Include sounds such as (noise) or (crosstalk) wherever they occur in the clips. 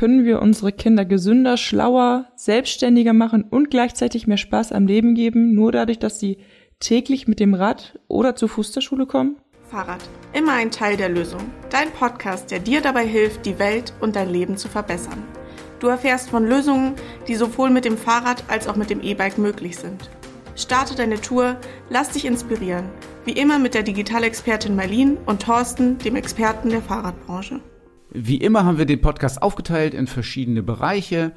können wir unsere Kinder gesünder, schlauer, selbstständiger machen und gleichzeitig mehr Spaß am Leben geben, nur dadurch, dass sie täglich mit dem Rad oder zu Fuß zur Schule kommen? Fahrrad, immer ein Teil der Lösung. Dein Podcast, der dir dabei hilft, die Welt und dein Leben zu verbessern. Du erfährst von Lösungen, die sowohl mit dem Fahrrad als auch mit dem E-Bike möglich sind. Starte deine Tour, lass dich inspirieren. Wie immer mit der Digitalexpertin Marlin und Thorsten, dem Experten der Fahrradbranche. Wie immer haben wir den Podcast aufgeteilt in verschiedene Bereiche.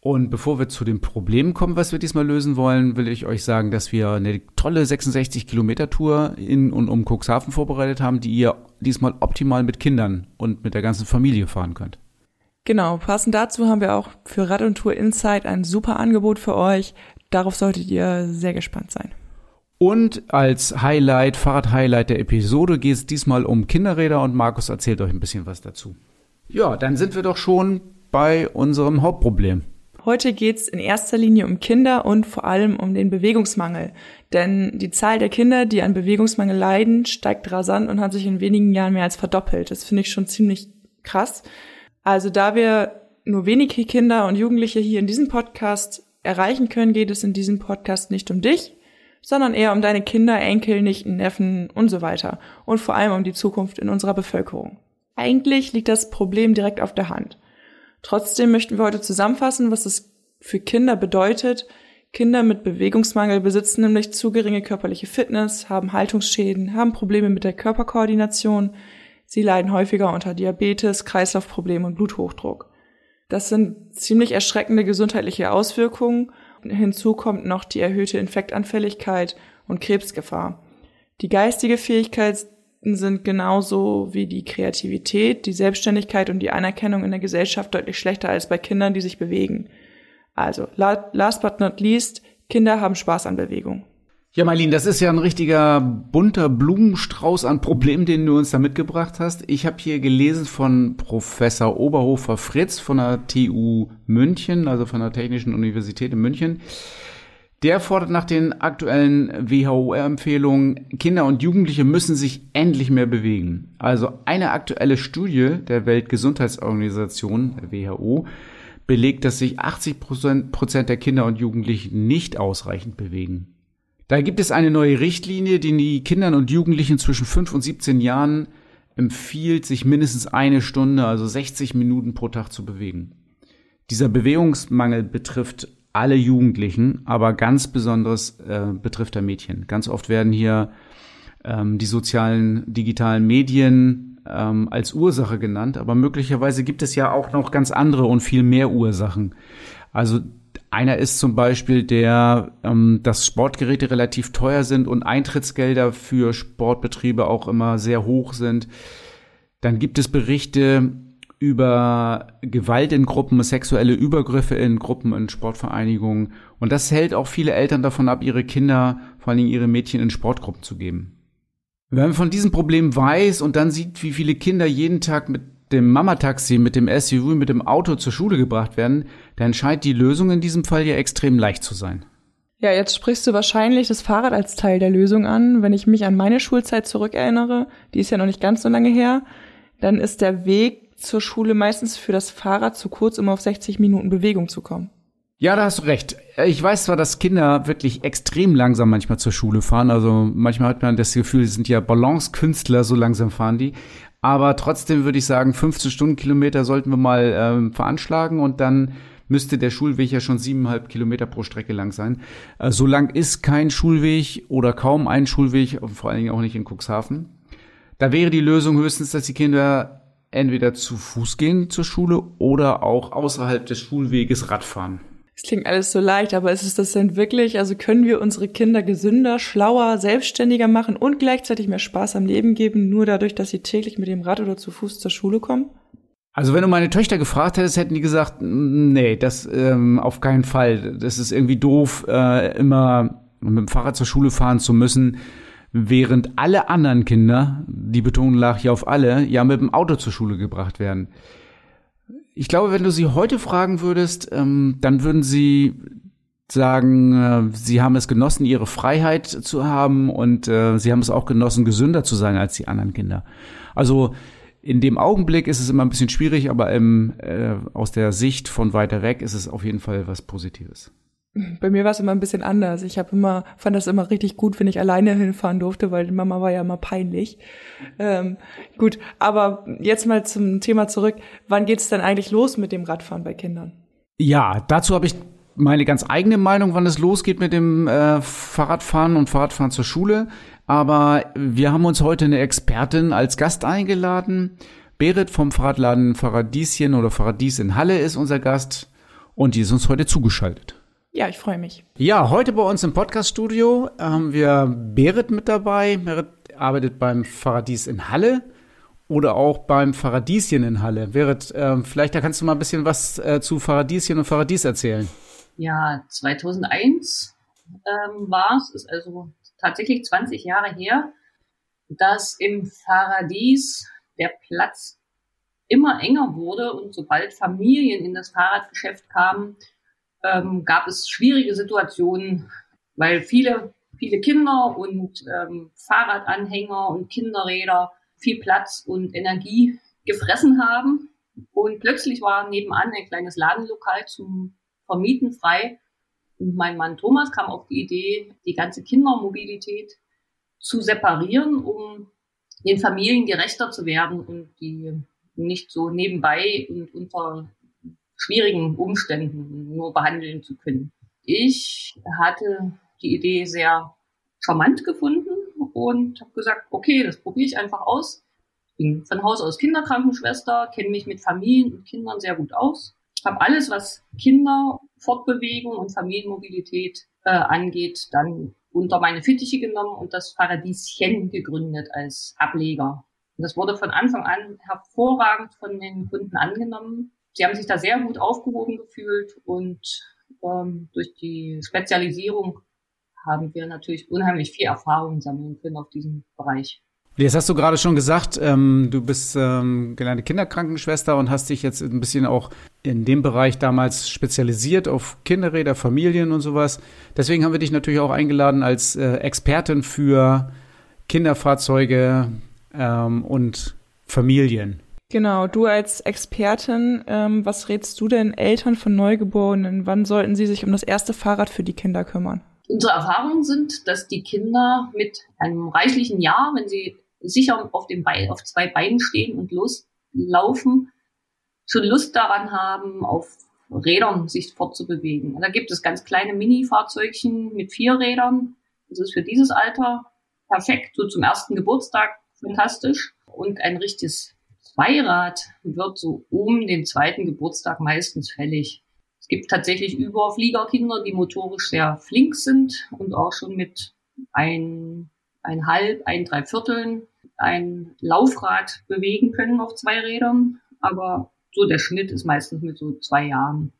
Und bevor wir zu dem Problem kommen, was wir diesmal lösen wollen, will ich euch sagen, dass wir eine tolle 66 Kilometer Tour in und um Cuxhaven vorbereitet haben, die ihr diesmal optimal mit Kindern und mit der ganzen Familie fahren könnt. Genau, passend dazu haben wir auch für Rad und Tour Insight ein super Angebot für euch. Darauf solltet ihr sehr gespannt sein. Und als Highlight, Fahrrad-Highlight der Episode geht es diesmal um Kinderräder und Markus erzählt euch ein bisschen was dazu. Ja, dann sind wir doch schon bei unserem Hauptproblem. Heute geht's in erster Linie um Kinder und vor allem um den Bewegungsmangel. Denn die Zahl der Kinder, die an Bewegungsmangel leiden, steigt rasant und hat sich in wenigen Jahren mehr als verdoppelt. Das finde ich schon ziemlich krass. Also da wir nur wenige Kinder und Jugendliche hier in diesem Podcast erreichen können, geht es in diesem Podcast nicht um dich, sondern eher um deine Kinder, Enkel, Nichten, Neffen und so weiter. Und vor allem um die Zukunft in unserer Bevölkerung. Eigentlich liegt das Problem direkt auf der Hand. Trotzdem möchten wir heute zusammenfassen, was es für Kinder bedeutet. Kinder mit Bewegungsmangel besitzen nämlich zu geringe körperliche Fitness, haben Haltungsschäden, haben Probleme mit der Körperkoordination, sie leiden häufiger unter Diabetes, Kreislaufproblemen und Bluthochdruck. Das sind ziemlich erschreckende gesundheitliche Auswirkungen. Hinzu kommt noch die erhöhte Infektanfälligkeit und Krebsgefahr. Die geistige Fähigkeit sind genauso wie die Kreativität, die Selbstständigkeit und die Anerkennung in der Gesellschaft deutlich schlechter als bei Kindern, die sich bewegen. Also, last but not least, Kinder haben Spaß an Bewegung. Ja, Marlene, das ist ja ein richtiger bunter Blumenstrauß an Problemen, den du uns da mitgebracht hast. Ich habe hier gelesen von Professor Oberhofer Fritz von der TU München, also von der Technischen Universität in München. Der fordert nach den aktuellen WHO-Empfehlungen, Kinder und Jugendliche müssen sich endlich mehr bewegen. Also eine aktuelle Studie der Weltgesundheitsorganisation, der WHO, belegt, dass sich 80 Prozent der Kinder und Jugendlichen nicht ausreichend bewegen. Da gibt es eine neue Richtlinie, die die Kindern und Jugendlichen zwischen 5 und 17 Jahren empfiehlt, sich mindestens eine Stunde, also 60 Minuten pro Tag zu bewegen. Dieser Bewegungsmangel betrifft alle Jugendlichen, aber ganz besonderes äh, betrifft er Mädchen. Ganz oft werden hier ähm, die sozialen digitalen Medien ähm, als Ursache genannt, aber möglicherweise gibt es ja auch noch ganz andere und viel mehr Ursachen. Also einer ist zum Beispiel der, ähm, dass Sportgeräte relativ teuer sind und Eintrittsgelder für Sportbetriebe auch immer sehr hoch sind. Dann gibt es Berichte über Gewalt in Gruppen, sexuelle Übergriffe in Gruppen, in Sportvereinigungen. Und das hält auch viele Eltern davon ab, ihre Kinder, vor allem ihre Mädchen in Sportgruppen zu geben. Wenn man von diesem Problem weiß und dann sieht, wie viele Kinder jeden Tag mit dem Mama-Taxi, mit dem SUV, mit dem Auto zur Schule gebracht werden, dann scheint die Lösung in diesem Fall ja extrem leicht zu sein. Ja, jetzt sprichst du wahrscheinlich das Fahrrad als Teil der Lösung an. Wenn ich mich an meine Schulzeit zurückerinnere, die ist ja noch nicht ganz so lange her, dann ist der Weg zur Schule meistens für das Fahrrad zu kurz, um auf 60 Minuten Bewegung zu kommen. Ja, da hast du recht. Ich weiß zwar, dass Kinder wirklich extrem langsam manchmal zur Schule fahren. Also manchmal hat man das Gefühl, sie sind ja Balancekünstler, so langsam fahren die. Aber trotzdem würde ich sagen, 15 Stundenkilometer sollten wir mal ähm, veranschlagen und dann müsste der Schulweg ja schon siebeneinhalb Kilometer pro Strecke lang sein. Äh, so lang ist kein Schulweg oder kaum ein Schulweg, vor allen Dingen auch nicht in Cuxhaven. Da wäre die Lösung höchstens, dass die Kinder entweder zu Fuß gehen zur Schule oder auch außerhalb des Schulweges Radfahren. Es klingt alles so leicht, aber ist es das denn wirklich? Also können wir unsere Kinder gesünder, schlauer, selbstständiger machen und gleichzeitig mehr Spaß am Leben geben, nur dadurch, dass sie täglich mit dem Rad oder zu Fuß zur Schule kommen? Also wenn du meine Töchter gefragt hättest, hätten die gesagt, nee, das ähm, auf keinen Fall. Das ist irgendwie doof, äh, immer mit dem Fahrrad zur Schule fahren zu müssen während alle anderen Kinder, die Betonung lag ja auf alle, ja mit dem Auto zur Schule gebracht werden. Ich glaube, wenn du sie heute fragen würdest, ähm, dann würden sie sagen, äh, sie haben es genossen, ihre Freiheit zu haben und äh, sie haben es auch genossen, gesünder zu sein als die anderen Kinder. Also in dem Augenblick ist es immer ein bisschen schwierig, aber im, äh, aus der Sicht von weiter weg ist es auf jeden Fall was Positives. Bei mir war es immer ein bisschen anders. Ich habe immer, fand das immer richtig gut, wenn ich alleine hinfahren durfte, weil die Mama war ja immer peinlich. Ähm, gut, aber jetzt mal zum Thema zurück. Wann geht's denn eigentlich los mit dem Radfahren bei Kindern? Ja, dazu habe ich meine ganz eigene Meinung, wann es losgeht mit dem äh, Fahrradfahren und Fahrradfahren zur Schule. Aber wir haben uns heute eine Expertin als Gast eingeladen. Berit vom Fahrradladen Faradieschen oder Faradies in Halle ist unser Gast und die ist uns heute zugeschaltet. Ja, ich freue mich. Ja, heute bei uns im Podcast-Studio haben wir Berit mit dabei. Berit arbeitet beim Paradies in Halle oder auch beim Faradieschen in Halle. Berit, äh, vielleicht da kannst du mal ein bisschen was äh, zu Faradieschen und Faradies erzählen. Ja, 2001 ähm, war es, ist also tatsächlich 20 Jahre her, dass im Paradies der Platz immer enger wurde und sobald Familien in das Fahrradgeschäft kamen, ähm, gab es schwierige Situationen, weil viele, viele Kinder und ähm, Fahrradanhänger und Kinderräder viel Platz und Energie gefressen haben. Und plötzlich war nebenan ein kleines Ladenlokal zum Vermieten frei. Und mein Mann Thomas kam auf die Idee, die ganze Kindermobilität zu separieren, um den Familien gerechter zu werden und die nicht so nebenbei und unter schwierigen Umständen nur behandeln zu können. Ich hatte die Idee sehr charmant gefunden und habe gesagt, okay, das probiere ich einfach aus. Bin von Haus aus Kinderkrankenschwester, kenne mich mit Familien und Kindern sehr gut aus. Ich habe alles, was Kinderfortbewegung und Familienmobilität äh, angeht, dann unter meine Fittiche genommen und das Paradieschen gegründet als Ableger. Und das wurde von Anfang an hervorragend von den Kunden angenommen sie haben sich da sehr gut aufgehoben gefühlt und ähm, durch die Spezialisierung haben wir natürlich unheimlich viel Erfahrung sammeln können auf diesem Bereich. Jetzt hast du gerade schon gesagt, ähm, du bist ähm, gelernte Kinderkrankenschwester und hast dich jetzt ein bisschen auch in dem Bereich damals spezialisiert auf Kinderräder, Familien und sowas. Deswegen haben wir dich natürlich auch eingeladen als äh, Expertin für Kinderfahrzeuge ähm, und Familien. Genau, du als Expertin, ähm, was rätst du denn Eltern von Neugeborenen? Wann sollten sie sich um das erste Fahrrad für die Kinder kümmern? Unsere Erfahrungen sind, dass die Kinder mit einem reichlichen Jahr, wenn sie sicher auf, dem Bein, auf zwei Beinen stehen und loslaufen, schon Lust daran haben, auf Rädern sich fortzubewegen. da gibt es ganz kleine Mini-Fahrzeugchen mit vier Rädern. Das ist für dieses Alter perfekt, so zum ersten Geburtstag fantastisch. Und ein richtiges Zweirad wird so um den zweiten Geburtstag meistens fällig. Es gibt tatsächlich Überfliegerkinder, die motorisch sehr flink sind und auch schon mit ein, ein halb, ein Dreivierteln ein Laufrad bewegen können auf zwei Rädern. Aber so der Schnitt ist meistens mit so zwei Jahren.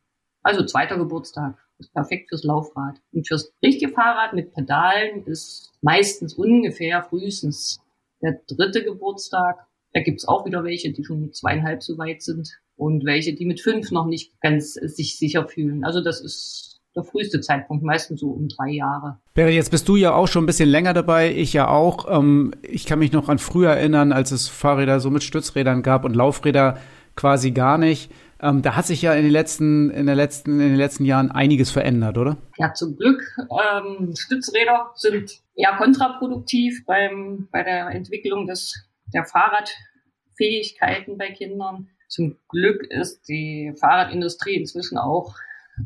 Also zweiter Geburtstag ist perfekt fürs Laufrad. Und fürs richtige Fahrrad mit Pedalen ist meistens ungefähr frühestens der dritte Geburtstag da gibt's auch wieder welche, die schon mit zweieinhalb so weit sind und welche, die mit fünf noch nicht ganz sich sicher fühlen. Also das ist der früheste Zeitpunkt, meistens so um drei Jahre. Barry, jetzt bist du ja auch schon ein bisschen länger dabei, ich ja auch. Ähm, ich kann mich noch an früher erinnern, als es Fahrräder so mit Stützrädern gab und Laufräder quasi gar nicht. Ähm, da hat sich ja in den letzten, in der letzten, in den letzten Jahren einiges verändert, oder? Ja, zum Glück. Ähm, Stützräder sind eher kontraproduktiv beim, bei der Entwicklung des der Fahrradfähigkeiten bei Kindern. Zum Glück ist die Fahrradindustrie inzwischen auch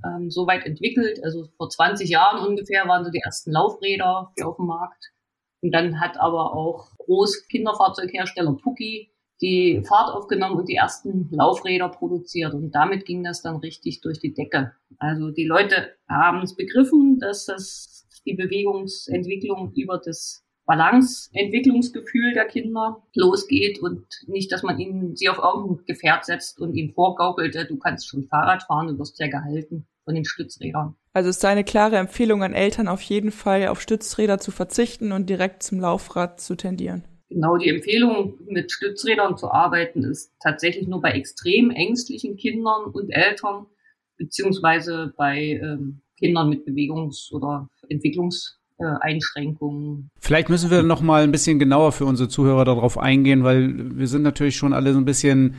ähm, so weit entwickelt. Also vor 20 Jahren ungefähr waren so die ersten Laufräder hier auf dem Markt. Und dann hat aber auch Großkinderfahrzeughersteller Pucki die Fahrt aufgenommen und die ersten Laufräder produziert. Und damit ging das dann richtig durch die Decke. Also die Leute haben es begriffen, dass das die Bewegungsentwicklung über das Balanceentwicklungsgefühl der Kinder losgeht und nicht, dass man ihnen sie auf irgendein Gefährt setzt und ihnen vorgaukelt, äh, du kannst schon Fahrrad fahren, du wirst ja gehalten von den Stützrädern. Also ist deine klare Empfehlung an Eltern auf jeden Fall auf Stützräder zu verzichten und direkt zum Laufrad zu tendieren. Genau, die Empfehlung, mit Stützrädern zu arbeiten, ist tatsächlich nur bei extrem ängstlichen Kindern und Eltern, beziehungsweise bei ähm, Kindern mit Bewegungs- oder Entwicklungs- Einschränkungen. Vielleicht müssen wir noch mal ein bisschen genauer für unsere Zuhörer darauf eingehen, weil wir sind natürlich schon alle so ein bisschen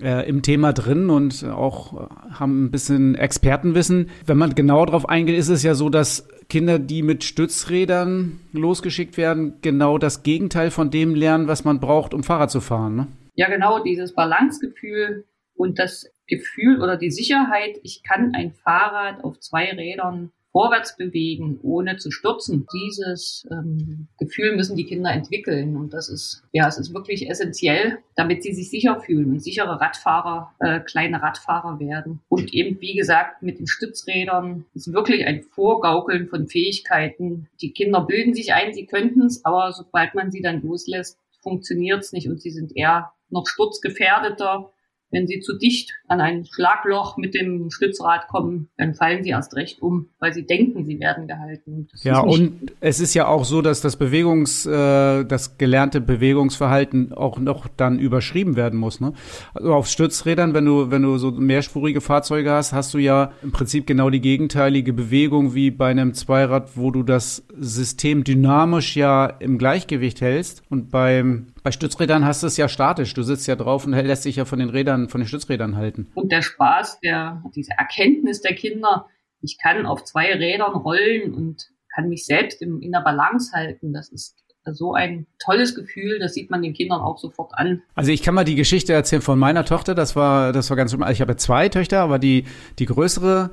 äh, im Thema drin und auch haben ein bisschen Expertenwissen. Wenn man genauer darauf eingeht, ist es ja so, dass Kinder, die mit Stützrädern losgeschickt werden, genau das Gegenteil von dem lernen, was man braucht, um Fahrrad zu fahren. Ne? Ja, genau, dieses Balancegefühl und das Gefühl oder die Sicherheit, ich kann ein Fahrrad auf zwei Rädern vorwärts bewegen, ohne zu stürzen. Dieses ähm, Gefühl müssen die Kinder entwickeln. Und das ist, ja, es ist wirklich essentiell, damit sie sich sicher fühlen und sichere Radfahrer, äh, kleine Radfahrer werden. Und eben, wie gesagt, mit den Stützrädern ist wirklich ein Vorgaukeln von Fähigkeiten. Die Kinder bilden sich ein, sie könnten es, aber sobald man sie dann loslässt, funktioniert es nicht und sie sind eher noch sturzgefährdeter wenn sie zu dicht an ein Schlagloch mit dem Stützrad kommen, dann fallen sie erst recht um, weil sie denken, sie werden gehalten. Das ja, und es ist ja auch so, dass das Bewegungs, äh, das gelernte Bewegungsverhalten auch noch dann überschrieben werden muss. Ne? Also auf Stützrädern, wenn du, wenn du so mehrspurige Fahrzeuge hast, hast du ja im Prinzip genau die gegenteilige Bewegung wie bei einem Zweirad, wo du das System dynamisch ja im Gleichgewicht hältst. Und beim bei Stützrädern hast du es ja statisch. Du sitzt ja drauf und lässt dich ja von den Rädern, von den Stützrädern halten. Und der Spaß, der, diese Erkenntnis der Kinder, ich kann auf zwei Rädern rollen und kann mich selbst im, in der Balance halten. Das ist so ein tolles Gefühl, das sieht man den Kindern auch sofort an. Also ich kann mal die Geschichte erzählen von meiner Tochter, das war, das war ganz, ich habe zwei Töchter, aber die, die größere,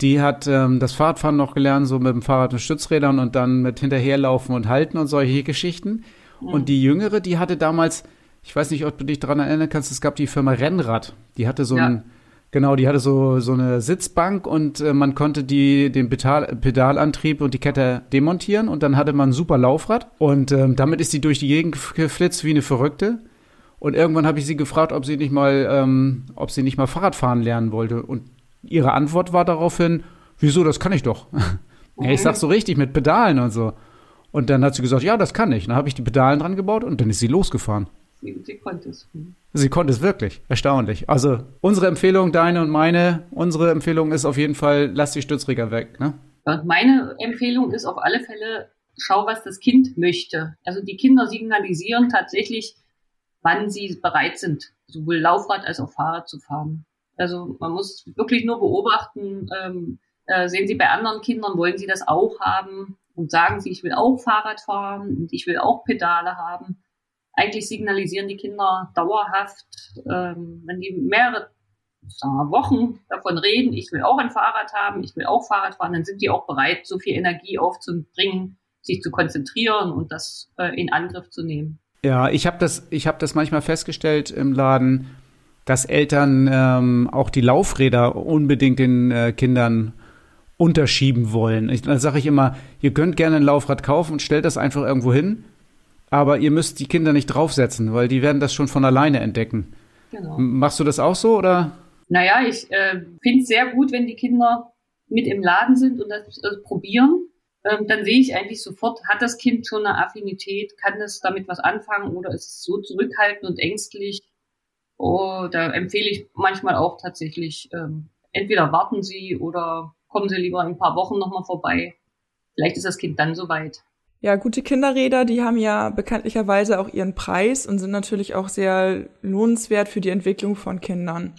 die hat ähm, das Fahrradfahren noch gelernt, so mit dem Fahrrad und Stützrädern und dann mit hinterherlaufen und halten und solche Geschichten. Und die Jüngere, die hatte damals, ich weiß nicht, ob du dich daran erinnern kannst, es gab die Firma Rennrad. Die hatte so ja. ein, genau, die hatte so, so eine Sitzbank und äh, man konnte die, den Pedal, Pedalantrieb und die Kette demontieren und dann hatte man ein super Laufrad. Und ähm, damit ist die durch die Gegend geflitzt wie eine Verrückte. Und irgendwann habe ich sie gefragt, ob sie nicht mal, ähm, ob sie nicht mal Fahrradfahren lernen wollte. Und ihre Antwort war daraufhin, wieso, das kann ich doch. (laughs) Ja, ich sag so richtig mit Pedalen und so. Und dann hat sie gesagt, ja, das kann ich. Dann habe ich die Pedalen dran gebaut und dann ist sie losgefahren. Sie, sie konnte es. Sie konnte es wirklich. Erstaunlich. Also unsere Empfehlung, deine und meine, unsere Empfehlung ist auf jeden Fall, lass die Stützräger weg. Ne? Und meine Empfehlung ist auf alle Fälle, schau, was das Kind möchte. Also die Kinder signalisieren tatsächlich, wann sie bereit sind, sowohl Laufrad als auch Fahrrad zu fahren. Also man muss wirklich nur beobachten, ähm, äh, sehen Sie bei anderen Kindern, wollen sie das auch haben? Und sagen sie, ich will auch Fahrrad fahren und ich will auch Pedale haben. Eigentlich signalisieren die Kinder dauerhaft, ähm, wenn die mehrere wir, Wochen davon reden, ich will auch ein Fahrrad haben, ich will auch Fahrrad fahren, dann sind die auch bereit, so viel Energie aufzubringen, sich zu konzentrieren und das äh, in Angriff zu nehmen. Ja, ich habe das, ich habe das manchmal festgestellt im Laden, dass Eltern ähm, auch die Laufräder unbedingt den äh, Kindern unterschieben wollen. Ich, dann sage ich immer, ihr könnt gerne ein Laufrad kaufen und stellt das einfach irgendwo hin, aber ihr müsst die Kinder nicht draufsetzen, weil die werden das schon von alleine entdecken. Genau. Machst du das auch so oder? Naja, ich äh, finde es sehr gut, wenn die Kinder mit im Laden sind und das äh, probieren. Ähm, dann sehe ich eigentlich sofort, hat das Kind schon eine Affinität, kann es damit was anfangen oder ist es so zurückhaltend und ängstlich? Oh, da empfehle ich manchmal auch tatsächlich, ähm, entweder warten sie oder kommen Sie lieber in ein paar Wochen nochmal vorbei. Vielleicht ist das Kind dann soweit. Ja, gute Kinderräder, die haben ja bekanntlicherweise auch ihren Preis und sind natürlich auch sehr lohnenswert für die Entwicklung von Kindern.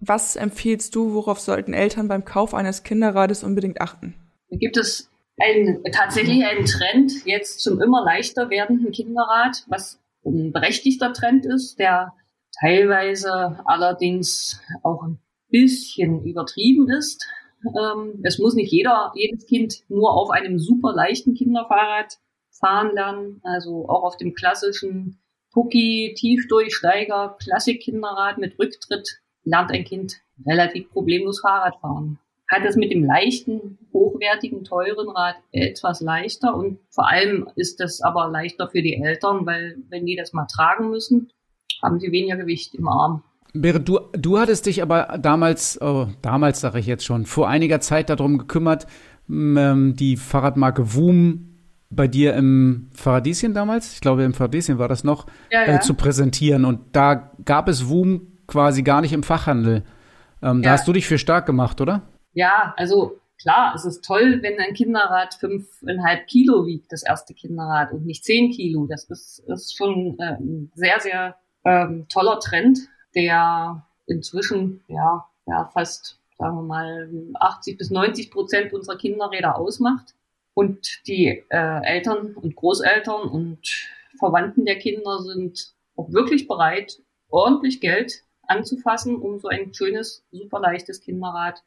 Was empfiehlst du, worauf sollten Eltern beim Kauf eines Kinderrades unbedingt achten? Da gibt es ein, tatsächlich einen Trend jetzt zum immer leichter werdenden Kinderrad, was ein berechtigter Trend ist, der teilweise allerdings auch ein bisschen übertrieben ist. Ähm, es muss nicht jeder, jedes Kind nur auf einem super leichten Kinderfahrrad fahren lernen, also auch auf dem klassischen Pucki, Tiefdurchsteiger, Klassik-Kinderrad mit Rücktritt lernt ein Kind relativ problemlos Fahrrad fahren. Hat es mit dem leichten, hochwertigen, teuren Rad etwas leichter und vor allem ist das aber leichter für die Eltern, weil wenn die das mal tragen müssen, haben sie weniger Gewicht im Arm. Berit, du, du hattest dich aber damals, oh, damals sage ich jetzt schon, vor einiger Zeit darum gekümmert, ähm, die Fahrradmarke Woom bei dir im Faradieschen damals, ich glaube im Faradieschen war das noch, ja, ja. Äh, zu präsentieren. Und da gab es Woom quasi gar nicht im Fachhandel. Ähm, ja. Da hast du dich für stark gemacht, oder? Ja, also klar, es ist toll, wenn ein Kinderrad fünfeinhalb Kilo wiegt, das erste Kinderrad, und nicht zehn Kilo. Das ist, ist schon äh, ein sehr, sehr ähm, toller Trend, der inzwischen ja, ja fast, sagen wir mal, 80 bis 90 Prozent unserer Kinderräder ausmacht. Und die äh, Eltern und Großeltern und Verwandten der Kinder sind auch wirklich bereit, ordentlich Geld anzufassen, um so ein schönes, super leichtes Kinderrad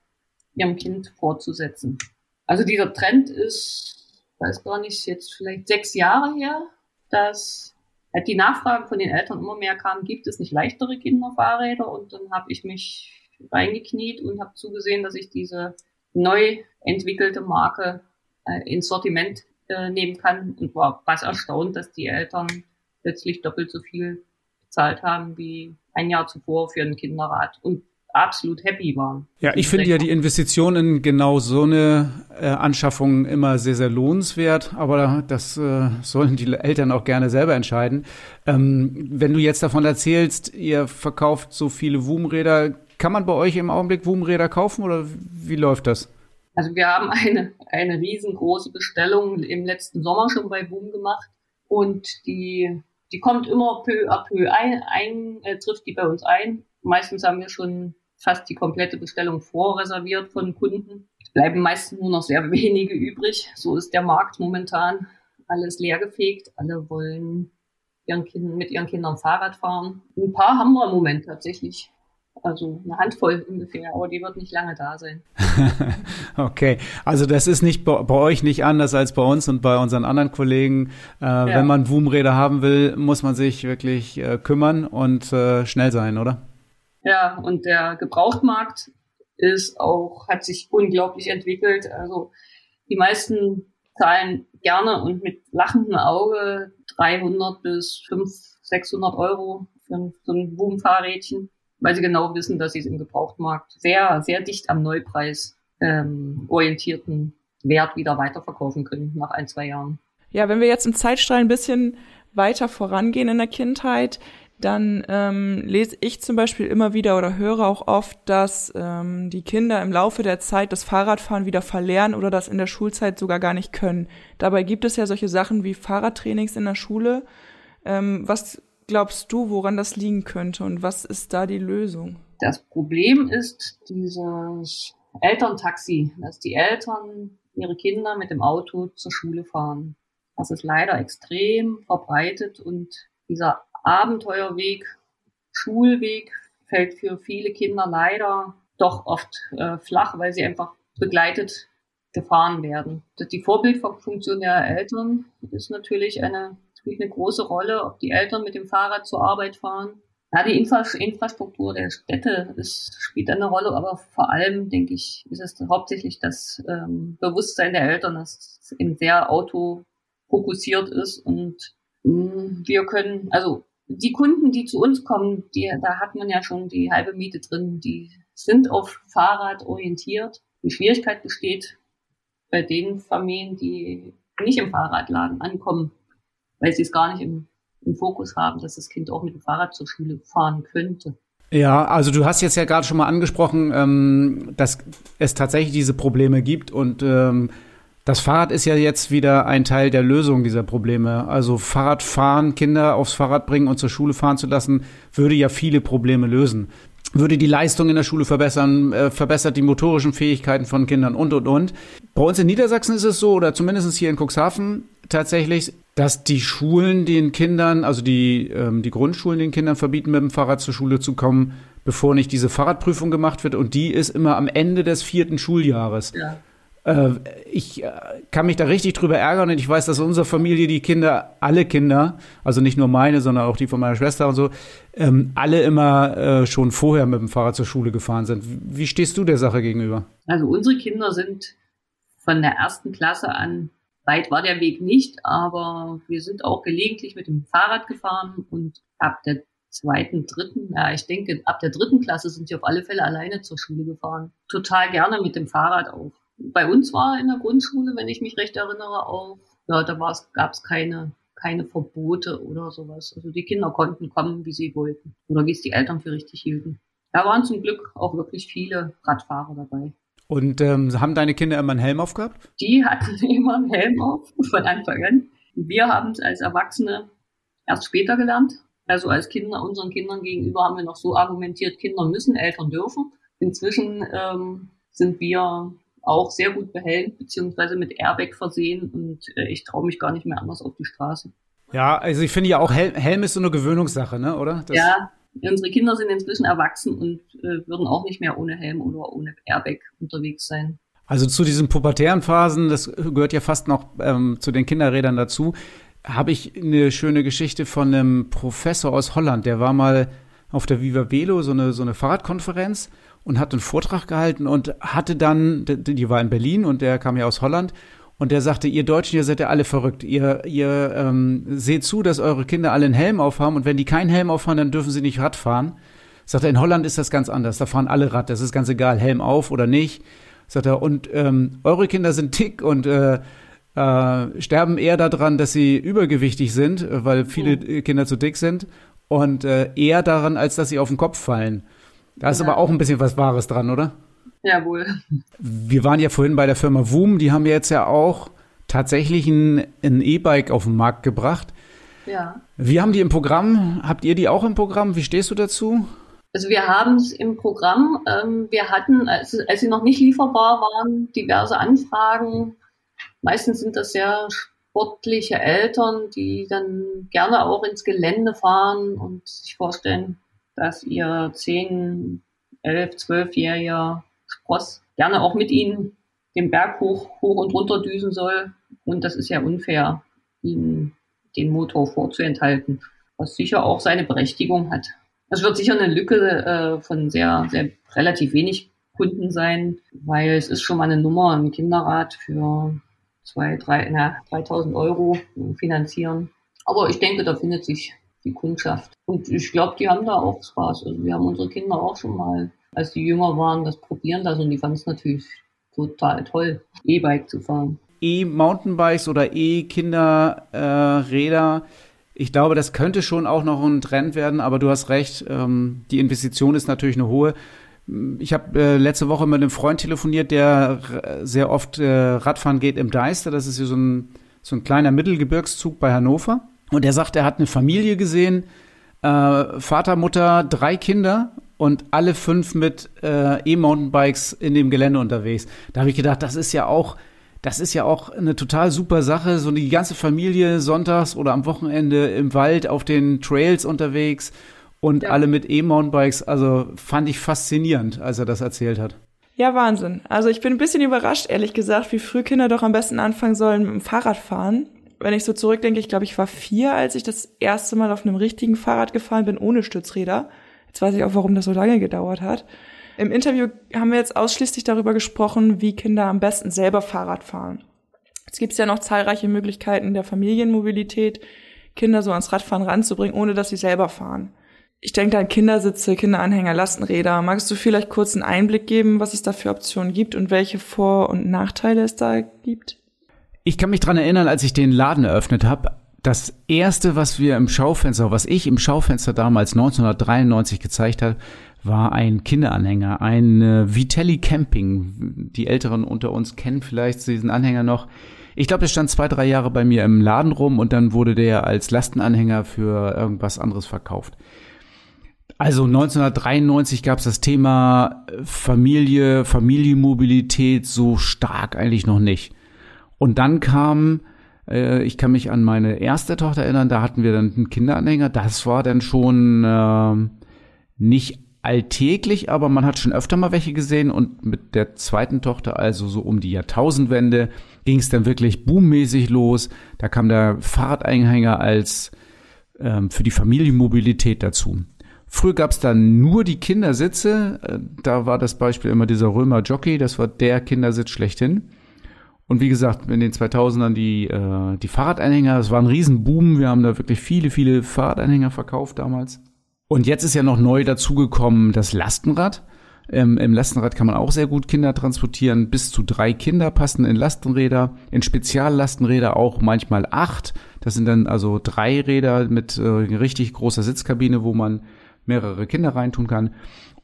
ihrem Kind fortzusetzen. Also dieser Trend ist, weiß gar nicht, jetzt vielleicht sechs Jahre her, dass die Nachfragen von den Eltern immer mehr kamen, gibt es nicht leichtere Kinderfahrräder? Und dann habe ich mich reingekniet und habe zugesehen, dass ich diese neu entwickelte Marke äh, ins Sortiment äh, nehmen kann und war was erstaunt, dass die Eltern plötzlich doppelt so viel bezahlt haben wie ein Jahr zuvor für ein Kinderrad. Und absolut happy waren. Ja, ich finde ja die Investition in genau so eine äh, Anschaffung immer sehr, sehr lohnenswert, aber das äh, sollen die Eltern auch gerne selber entscheiden. Ähm, wenn du jetzt davon erzählst, ihr verkauft so viele Woom-Räder, kann man bei euch im Augenblick Woom-Räder kaufen oder wie läuft das? Also wir haben eine, eine riesengroße Bestellung im letzten Sommer schon bei Boom gemacht und die, die kommt immer peu à peu ein, ein äh, trifft die bei uns ein. Meistens haben wir schon fast die komplette Bestellung vorreserviert von Kunden. Es bleiben meistens nur noch sehr (laughs) wenige übrig. So ist der Markt momentan. Alles leergefegt. Alle wollen ihren kind, mit ihren Kindern Fahrrad fahren. Ein paar haben wir im Moment tatsächlich. Also eine Handvoll ungefähr, aber die wird nicht lange da sein. (laughs) okay, also das ist nicht bei, bei, euch nicht anders als bei uns und bei unseren anderen Kollegen. Äh, ja. Wenn man Woom-Räder haben will, muss man sich wirklich äh, kümmern und äh, schnell sein, oder? Ja, und der Gebrauchtmarkt ist auch, hat sich unglaublich entwickelt. Also die meisten zahlen gerne und mit lachendem Auge 300 bis 500, 600 Euro für so ein Boom-Fahrrädchen, weil sie genau wissen, dass sie es im Gebrauchtmarkt sehr, sehr dicht am Neupreis ähm, orientierten Wert wieder weiterverkaufen können nach ein, zwei Jahren. Ja, wenn wir jetzt im Zeitstrahl ein bisschen weiter vorangehen in der Kindheit, dann ähm, lese ich zum Beispiel immer wieder oder höre auch oft, dass ähm, die Kinder im Laufe der Zeit das Fahrradfahren wieder verlernen oder das in der Schulzeit sogar gar nicht können. Dabei gibt es ja solche Sachen wie Fahrradtrainings in der Schule. Ähm, was glaubst du, woran das liegen könnte und was ist da die Lösung? Das Problem ist dieses Elterntaxi, dass die Eltern ihre Kinder mit dem Auto zur Schule fahren. Das ist leider extrem verbreitet und dieser Abenteuerweg, Schulweg fällt für viele Kinder leider doch oft äh, flach, weil sie einfach begleitet gefahren werden. Die Vorbildfunktion der Eltern ist natürlich eine, spielt eine große Rolle, ob die Eltern mit dem Fahrrad zur Arbeit fahren. Ja, die Infra Infrastruktur der Städte ist, spielt eine Rolle, aber vor allem, denke ich, ist es hauptsächlich das ähm, Bewusstsein der Eltern, dass es eben sehr autofokussiert ist und mh, mm, wir können, also die Kunden, die zu uns kommen, die, da hat man ja schon die halbe Miete drin, die sind auf Fahrrad orientiert. Die Schwierigkeit besteht bei den Familien, die nicht im Fahrradladen ankommen, weil sie es gar nicht im, im Fokus haben, dass das Kind auch mit dem Fahrrad zur Schule fahren könnte. Ja, also du hast jetzt ja gerade schon mal angesprochen, ähm, dass es tatsächlich diese Probleme gibt und ähm, das Fahrrad ist ja jetzt wieder ein Teil der Lösung dieser Probleme. Also Fahrradfahren, Kinder aufs Fahrrad bringen und zur Schule fahren zu lassen, würde ja viele Probleme lösen. Würde die Leistung in der Schule verbessern, äh, verbessert die motorischen Fähigkeiten von Kindern und, und, und. Bei uns in Niedersachsen ist es so, oder zumindest hier in Cuxhaven tatsächlich, dass die Schulen den Kindern, also die, ähm, die Grundschulen den Kindern verbieten, mit dem Fahrrad zur Schule zu kommen, bevor nicht diese Fahrradprüfung gemacht wird. Und die ist immer am Ende des vierten Schuljahres. Ja. Äh, ich äh, kann mich da richtig drüber ärgern und ich weiß, dass unsere Familie die Kinder, alle Kinder, also nicht nur meine, sondern auch die von meiner Schwester und so, ähm, alle immer äh, schon vorher mit dem Fahrrad zur Schule gefahren sind. Wie stehst du der Sache gegenüber? Also unsere Kinder sind von der ersten Klasse an, weit war der Weg nicht, aber wir sind auch gelegentlich mit dem Fahrrad gefahren und ab der zweiten, dritten, ja, ich denke, ab der dritten Klasse sind sie auf alle Fälle alleine zur Schule gefahren. Total gerne mit dem Fahrrad auch bei uns war in der Grundschule, wenn ich mich recht erinnere, auch, ja, da gab es keine, keine Verbote oder sowas. Also die Kinder konnten kommen, wie sie wollten oder wie es die Eltern für richtig hielten. Da waren zum Glück auch wirklich viele Radfahrer dabei. Und ähm, haben deine Kinder immer einen Helm aufgehabt? Die hatten (laughs) immer einen Helm auf, von Anfang an. Wir haben es als Erwachsene erst später gelernt. Also als Kinder, unseren Kindern gegenüber haben wir noch so argumentiert, Kinder müssen, Eltern dürfen. Inzwischen ähm, sind wir auch sehr gut behelmt, beziehungsweise mit Airbag versehen und äh, ich traue mich gar nicht mehr anders auf die Straße. Ja, also ich finde ja auch Helm, Helm ist so eine Gewöhnungssache, ne, oder? Das ja, unsere Kinder sind inzwischen erwachsen und äh, würden auch nicht mehr ohne Helm oder ohne Airbag unterwegs sein. Also zu diesen pubertären Phasen, das gehört ja fast noch ähm, zu den Kinderrädern dazu, habe ich eine schöne Geschichte von einem Professor aus Holland, der war mal auf der Viva Velo, so eine, so eine Fahrradkonferenz und hat einen Vortrag gehalten und hatte dann, die war in Berlin und der kam ja aus Holland und der sagte, ihr Deutschen, ihr seid ja alle verrückt. Ihr, ihr ähm, seht zu, dass eure Kinder alle einen Helm aufhaben und wenn die keinen Helm aufhaben, dann dürfen sie nicht Rad fahren. Sagt er, in Holland ist das ganz anders. Da fahren alle Rad. Das ist ganz egal, Helm auf oder nicht. Sagt er, und ähm, eure Kinder sind tick und äh, äh, sterben eher daran, dass sie übergewichtig sind, weil viele mhm. Kinder zu dick sind und äh, eher daran, als dass sie auf den Kopf fallen. Da ist ja. aber auch ein bisschen was Wahres dran, oder? Jawohl. Wir waren ja vorhin bei der Firma Woom, die haben jetzt ja auch tatsächlich ein E-Bike auf den Markt gebracht. Ja. Wie haben die im Programm? Habt ihr die auch im Programm? Wie stehst du dazu? Also wir haben es im Programm. Ähm, wir hatten, als, als sie noch nicht lieferbar waren, diverse Anfragen. Meistens sind das sehr sportliche Eltern, die dann gerne auch ins Gelände fahren und sich vorstellen, dass ihr 10, 11, 12-jähriger Spross gerne auch mit ihnen den Berg hoch, hoch und runter düsen soll. Und das ist ja unfair, ihnen den Motor vorzuenthalten, was sicher auch seine Berechtigung hat. Das wird sicher eine Lücke äh, von sehr, sehr relativ wenig Kunden sein, weil es ist schon mal eine Nummer, ein Kinderrad für zwei, drei, na, 3000 Euro finanzieren. Aber ich denke, da findet sich die Kundschaft. Und ich glaube, die haben da auch Spaß. Also wir haben unsere Kinder auch schon mal, als die jünger waren, das probieren das und die fanden es natürlich total toll, E-Bike zu fahren. E-Mountainbikes oder E-Kinderräder. Äh, ich glaube, das könnte schon auch noch ein Trend werden, aber du hast recht, ähm, die Investition ist natürlich eine hohe. Ich habe äh, letzte Woche mit einem Freund telefoniert, der sehr oft äh, Radfahren geht im Deister. Das ist hier so ein, so ein kleiner Mittelgebirgszug bei Hannover. Und er sagt, er hat eine Familie gesehen, äh, Vater, Mutter, drei Kinder und alle fünf mit äh, E-Mountainbikes in dem Gelände unterwegs. Da habe ich gedacht, das ist ja auch, das ist ja auch eine total super Sache. So die ganze Familie sonntags oder am Wochenende im Wald auf den Trails unterwegs und ja. alle mit E-Mountainbikes. Also fand ich faszinierend, als er das erzählt hat. Ja, Wahnsinn. Also ich bin ein bisschen überrascht, ehrlich gesagt, wie früh Kinder doch am besten anfangen sollen mit dem Fahrradfahren wenn ich so zurückdenke, ich glaube, ich war vier, als ich das erste Mal auf einem richtigen Fahrrad gefahren bin, ohne Stützräder. Jetzt weiß ich auch, warum das so lange gedauert hat. Im Interview haben wir jetzt ausschließlich darüber gesprochen, wie Kinder am besten selber Fahrrad fahren. Es gibt ja noch zahlreiche Möglichkeiten der Familienmobilität, Kinder so ans Radfahren ranzubringen, ohne dass sie selber fahren. Ich denke an Kindersitze, Kinderanhänger, Lastenräder. Magst du vielleicht kurz einen Einblick geben, was es da für Optionen gibt und welche Vor- und Nachteile es da gibt? Ich kann mich dran erinnern, als ich den Laden eröffnet habe, das erste, was wir im Schaufenster, was ich im Schaufenster damals 1993 gezeigt habe, war ein Kinderanhänger, ein äh, Vitelli Camping. Die Älteren unter uns kennen vielleicht diesen Anhänger noch. Ich glaube, der stand zwei, drei Jahre bei mir im Laden rum und dann wurde der als Lastenanhänger für irgendwas anderes verkauft. Also 1993 gab es das Thema Familie, Familienmobilität so stark eigentlich noch nicht. Und dann kam, äh, ich kann mich an meine erste Tochter erinnern, da hatten wir dann einen Kinderanhänger. Das war dann schon äh, nicht alltäglich, aber man hat schon öfter mal welche gesehen und mit der zweiten Tochter, also so um die Jahrtausendwende, ging es dann wirklich boommäßig los. Da kam der Fahrradanhänger als ähm, für die Familienmobilität dazu. Früher gab es dann nur die Kindersitze. Äh, da war das Beispiel immer dieser Römer Jockey, das war der Kindersitz schlechthin. Und wie gesagt, in den 2000ern die, äh, die Fahrradanhänger, das war ein Riesenboom. Wir haben da wirklich viele, viele Fahrradanhänger verkauft damals. Und jetzt ist ja noch neu dazugekommen das Lastenrad. Ähm, Im Lastenrad kann man auch sehr gut Kinder transportieren. Bis zu drei Kinder passen in Lastenräder, in Speziallastenräder auch manchmal acht. Das sind dann also drei Räder mit äh, richtig großer Sitzkabine, wo man mehrere Kinder reintun kann.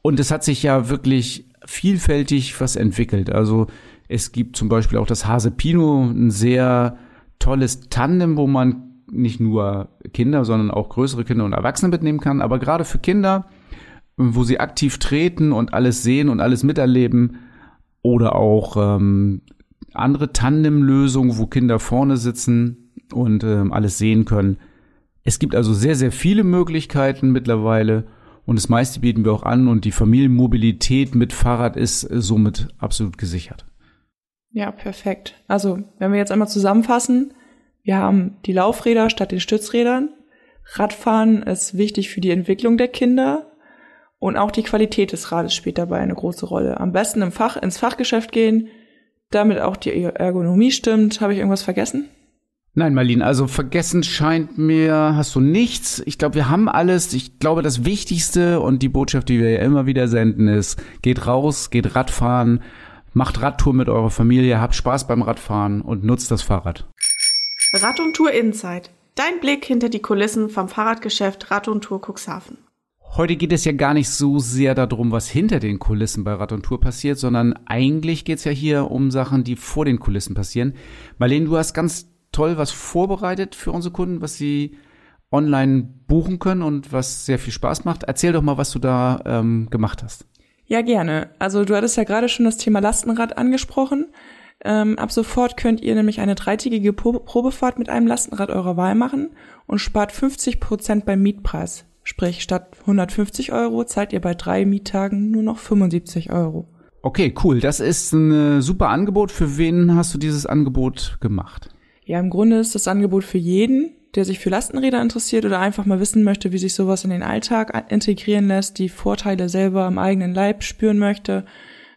Und es hat sich ja wirklich vielfältig was entwickelt. Also es gibt zum Beispiel auch das Hase Pino, ein sehr tolles Tandem, wo man nicht nur Kinder, sondern auch größere Kinder und Erwachsene mitnehmen kann. Aber gerade für Kinder, wo sie aktiv treten und alles sehen und alles miterleben, oder auch ähm, andere Tandemlösungen, wo Kinder vorne sitzen und ähm, alles sehen können. Es gibt also sehr, sehr viele Möglichkeiten mittlerweile und das meiste bieten wir auch an und die Familienmobilität mit Fahrrad ist somit absolut gesichert. Ja, perfekt. Also, wenn wir jetzt einmal zusammenfassen, wir haben die Laufräder statt den Stützrädern. Radfahren ist wichtig für die Entwicklung der Kinder und auch die Qualität des Rades spielt dabei eine große Rolle. Am besten im Fach, ins Fachgeschäft gehen, damit auch die Ergonomie stimmt. Habe ich irgendwas vergessen? Nein, Marlene, also vergessen scheint mir, hast du nichts. Ich glaube, wir haben alles. Ich glaube, das Wichtigste und die Botschaft, die wir ja immer wieder senden, ist, geht raus, geht Radfahren, macht Radtour mit eurer Familie, habt Spaß beim Radfahren und nutzt das Fahrrad. Rad und Tour Insight. Dein Blick hinter die Kulissen vom Fahrradgeschäft Rad und Tour Cuxhaven. Heute geht es ja gar nicht so sehr darum, was hinter den Kulissen bei Rad und Tour passiert, sondern eigentlich geht es ja hier um Sachen, die vor den Kulissen passieren. Marlene, du hast ganz toll was vorbereitet für unsere Kunden, was sie online buchen können und was sehr viel Spaß macht. Erzähl doch mal, was du da ähm, gemacht hast. Ja, gerne. Also du hattest ja gerade schon das Thema Lastenrad angesprochen. Ähm, ab sofort könnt ihr nämlich eine dreitägige Probefahrt mit einem Lastenrad eurer Wahl machen und spart 50 Prozent beim Mietpreis. Sprich, statt 150 Euro zahlt ihr bei drei Miettagen nur noch 75 Euro. Okay, cool. Das ist ein super Angebot. Für wen hast du dieses Angebot gemacht? Ja, im Grunde ist das Angebot für jeden, der sich für Lastenräder interessiert oder einfach mal wissen möchte, wie sich sowas in den Alltag integrieren lässt, die Vorteile selber am eigenen Leib spüren möchte.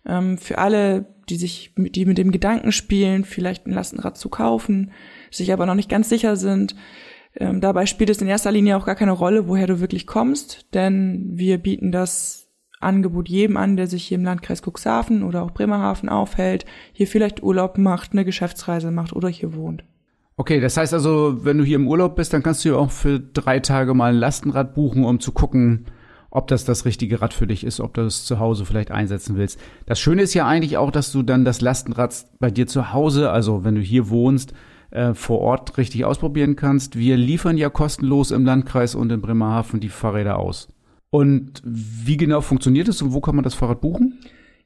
Ähm, für alle, die sich, die mit dem Gedanken spielen, vielleicht ein Lastenrad zu kaufen, sich aber noch nicht ganz sicher sind. Ähm, dabei spielt es in erster Linie auch gar keine Rolle, woher du wirklich kommst, denn wir bieten das Angebot jedem an, der sich hier im Landkreis Cuxhaven oder auch Bremerhaven aufhält, hier vielleicht Urlaub macht, eine Geschäftsreise macht oder hier wohnt. Okay, das heißt also, wenn du hier im Urlaub bist, dann kannst du ja auch für drei Tage mal ein Lastenrad buchen, um zu gucken, ob das das richtige Rad für dich ist, ob du es zu Hause vielleicht einsetzen willst. Das Schöne ist ja eigentlich auch, dass du dann das Lastenrad bei dir zu Hause, also wenn du hier wohnst, äh, vor Ort richtig ausprobieren kannst. Wir liefern ja kostenlos im Landkreis und in Bremerhaven die Fahrräder aus. Und wie genau funktioniert es und wo kann man das Fahrrad buchen?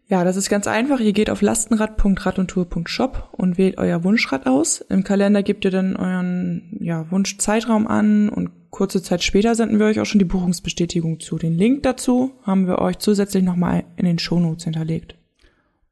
Ja, das ist ganz einfach. Ihr geht auf lastenrad.radundtour.shop und wählt euer Wunschrad aus. Im Kalender gebt ihr dann euren ja, Wunschzeitraum an und kurze Zeit später senden wir euch auch schon die Buchungsbestätigung zu. Den Link dazu haben wir euch zusätzlich nochmal in den Shownotes hinterlegt.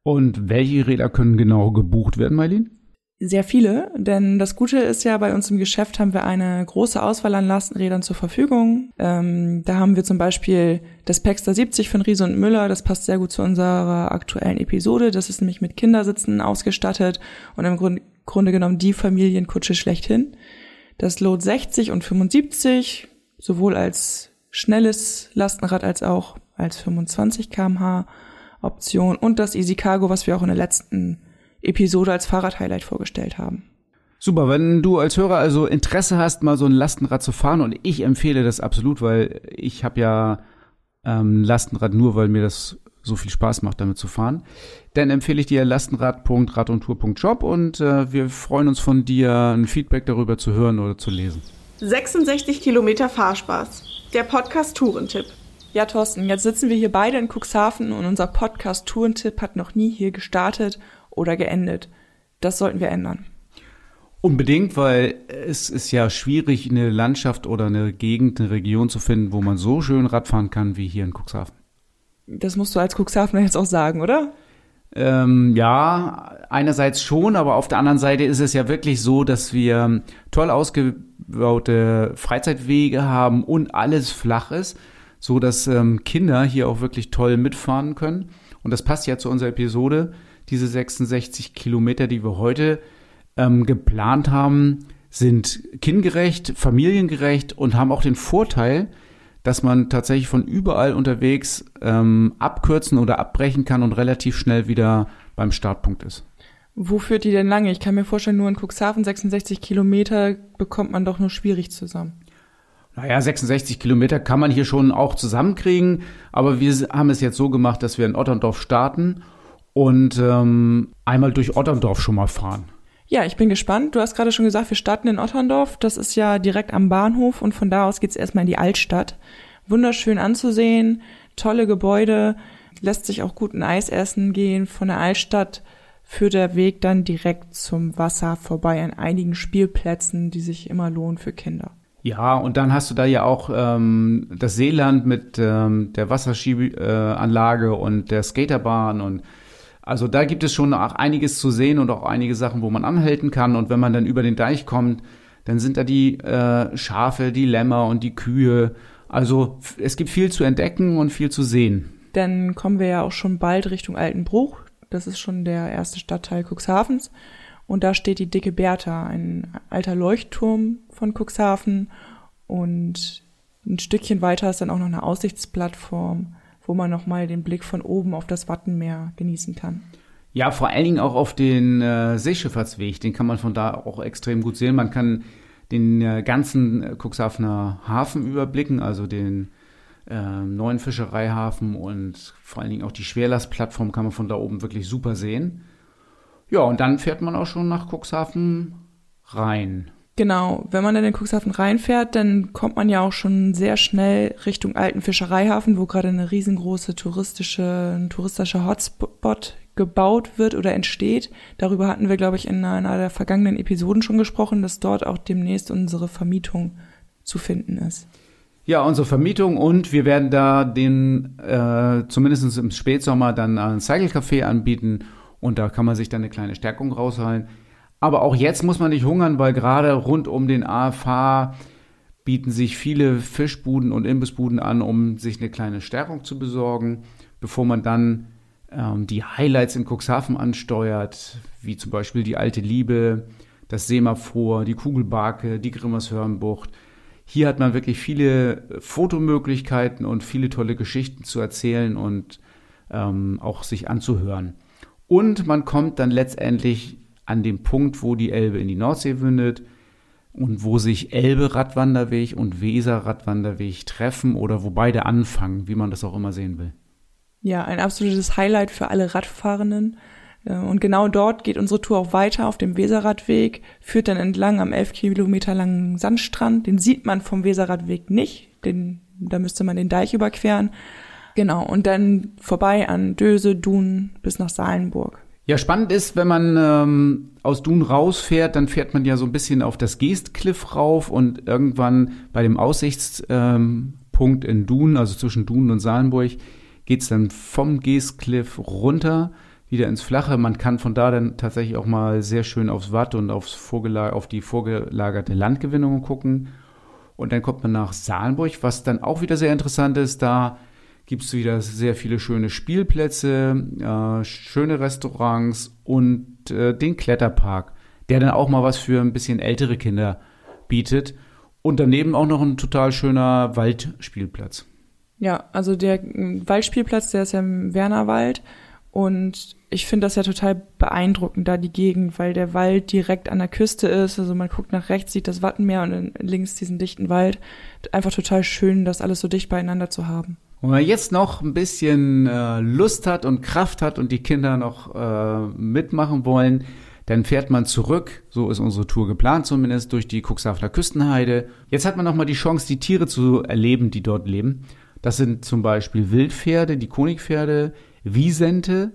Und welche Räder können genau gebucht werden, Mailin? Sehr viele, denn das Gute ist ja, bei uns im Geschäft haben wir eine große Auswahl an Lastenrädern zur Verfügung. Ähm, da haben wir zum Beispiel das Paxter 70 von Riese und Müller, das passt sehr gut zu unserer aktuellen Episode. Das ist nämlich mit Kindersitzen ausgestattet und im Grunde, Grunde genommen die Familienkutsche schlechthin. Das Lot 60 und 75, sowohl als schnelles Lastenrad als auch als 25 kmh Option und das Easy Cargo, was wir auch in der letzten Episode als Fahrradhighlight vorgestellt haben. Super, wenn du als Hörer also Interesse hast, mal so ein Lastenrad zu fahren und ich empfehle das absolut, weil ich habe ja ähm, Lastenrad nur, weil mir das so viel Spaß macht, damit zu fahren, dann empfehle ich dir lastenrad.radundtour.shop und äh, wir freuen uns von dir, ein Feedback darüber zu hören oder zu lesen. 66 Kilometer Fahrspaß. Der Podcast Tourentipp. Ja, Thorsten, jetzt sitzen wir hier beide in Cuxhaven und unser Podcast Tourentipp hat noch nie hier gestartet oder geendet. Das sollten wir ändern. Unbedingt, weil es ist ja schwierig, eine Landschaft oder eine Gegend, eine Region zu finden, wo man so schön Radfahren kann wie hier in Cuxhaven. Das musst du als Cuxhavener jetzt auch sagen, oder? Ähm, ja, einerseits schon, aber auf der anderen Seite ist es ja wirklich so, dass wir toll ausgebaute Freizeitwege haben und alles flach ist, so dass ähm, Kinder hier auch wirklich toll mitfahren können. Und das passt ja zu unserer Episode diese 66 Kilometer, die wir heute ähm, geplant haben, sind kindgerecht, familiengerecht und haben auch den Vorteil, dass man tatsächlich von überall unterwegs ähm, abkürzen oder abbrechen kann und relativ schnell wieder beim Startpunkt ist. Wo führt die denn lange? Ich kann mir vorstellen, nur in Cuxhaven 66 Kilometer bekommt man doch nur schwierig zusammen. Naja, 66 Kilometer kann man hier schon auch zusammenkriegen, aber wir haben es jetzt so gemacht, dass wir in Otterndorf starten und ähm, einmal durch Otterndorf schon mal fahren. Ja, ich bin gespannt. Du hast gerade schon gesagt, wir starten in Otterndorf. Das ist ja direkt am Bahnhof und von da aus geht's erstmal in die Altstadt. Wunderschön anzusehen, tolle Gebäude, lässt sich auch gut ein Eis essen gehen. Von der Altstadt führt der Weg dann direkt zum Wasser vorbei an einigen Spielplätzen, die sich immer lohnen für Kinder. Ja, und dann hast du da ja auch ähm, das Seeland mit ähm, der Wasserskianlage äh, und der Skaterbahn und also da gibt es schon auch einiges zu sehen und auch einige Sachen, wo man anhalten kann. Und wenn man dann über den Deich kommt, dann sind da die äh, Schafe, die Lämmer und die Kühe. Also es gibt viel zu entdecken und viel zu sehen. Dann kommen wir ja auch schon bald Richtung Altenbruch. Das ist schon der erste Stadtteil Cuxhavens. Und da steht die dicke Bertha, ein alter Leuchtturm von Cuxhaven. Und ein Stückchen weiter ist dann auch noch eine Aussichtsplattform, wo man nochmal den Blick von oben auf das Wattenmeer genießen kann. Ja, vor allen Dingen auch auf den äh, Seeschifffahrtsweg. Den kann man von da auch extrem gut sehen. Man kann den äh, ganzen Cuxhavener Hafen überblicken, also den äh, neuen Fischereihafen und vor allen Dingen auch die Schwerlastplattform kann man von da oben wirklich super sehen. Ja, und dann fährt man auch schon nach Cuxhaven rein. Genau, wenn man in Cuxhaven reinfährt, dann kommt man ja auch schon sehr schnell Richtung alten Fischereihafen, wo gerade eine riesengroße touristische, ein touristischer Hotspot gebaut wird oder entsteht. Darüber hatten wir, glaube ich, in einer der vergangenen Episoden schon gesprochen, dass dort auch demnächst unsere Vermietung zu finden ist. Ja, unsere Vermietung und wir werden da den, äh, zumindest im Spätsommer, dann ein Cycle Café anbieten und da kann man sich dann eine kleine Stärkung rausholen. Aber auch jetzt muss man nicht hungern, weil gerade rund um den AFH bieten sich viele Fischbuden und Imbissbuden an, um sich eine kleine Stärkung zu besorgen, bevor man dann ähm, die Highlights in Cuxhaven ansteuert, wie zum Beispiel die Alte Liebe, das Semaphor, die Kugelbarke, die Grimmershörnbucht. Hier hat man wirklich viele Fotomöglichkeiten und viele tolle Geschichten zu erzählen und ähm, auch sich anzuhören. Und man kommt dann letztendlich an dem Punkt, wo die Elbe in die Nordsee mündet und wo sich Elbe-Radwanderweg und Weser-Radwanderweg treffen oder wo beide anfangen, wie man das auch immer sehen will. Ja, ein absolutes Highlight für alle Radfahrenden. Äh, und genau dort geht unsere Tour auch weiter auf dem Weserradweg, führt dann entlang am elf Kilometer langen Sandstrand. Den sieht man vom Weserradweg nicht, den, da müsste man den Deich überqueren. Genau, und dann vorbei an Döse, Dun bis nach Salenburg. Ja, spannend ist, wenn man ähm, aus Dun rausfährt, dann fährt man ja so ein bisschen auf das Geestkliff rauf und irgendwann bei dem Aussichtspunkt ähm, in Dun, also zwischen Dun und Salenburg, geht's dann vom Geestkliff runter wieder ins Flache. Man kann von da dann tatsächlich auch mal sehr schön aufs Watt und aufs auf die vorgelagerte Landgewinnung gucken. Und dann kommt man nach Salenburg, was dann auch wieder sehr interessant ist. Da gibt es wieder sehr viele schöne Spielplätze, äh, schöne Restaurants und äh, den Kletterpark, der dann auch mal was für ein bisschen ältere Kinder bietet. Und daneben auch noch ein total schöner Waldspielplatz. Ja, also der Waldspielplatz, der ist ja im Wernerwald. Und ich finde das ja total beeindruckend, da die Gegend, weil der Wald direkt an der Küste ist. Also man guckt nach rechts, sieht das Wattenmeer und links diesen dichten Wald. Einfach total schön, das alles so dicht beieinander zu haben. Und wenn man jetzt noch ein bisschen äh, Lust hat und Kraft hat und die Kinder noch äh, mitmachen wollen, dann fährt man zurück, so ist unsere Tour geplant zumindest, durch die Cuxhavener Küstenheide. Jetzt hat man noch mal die Chance, die Tiere zu erleben, die dort leben. Das sind zum Beispiel Wildpferde, die Konigpferde, Wiesente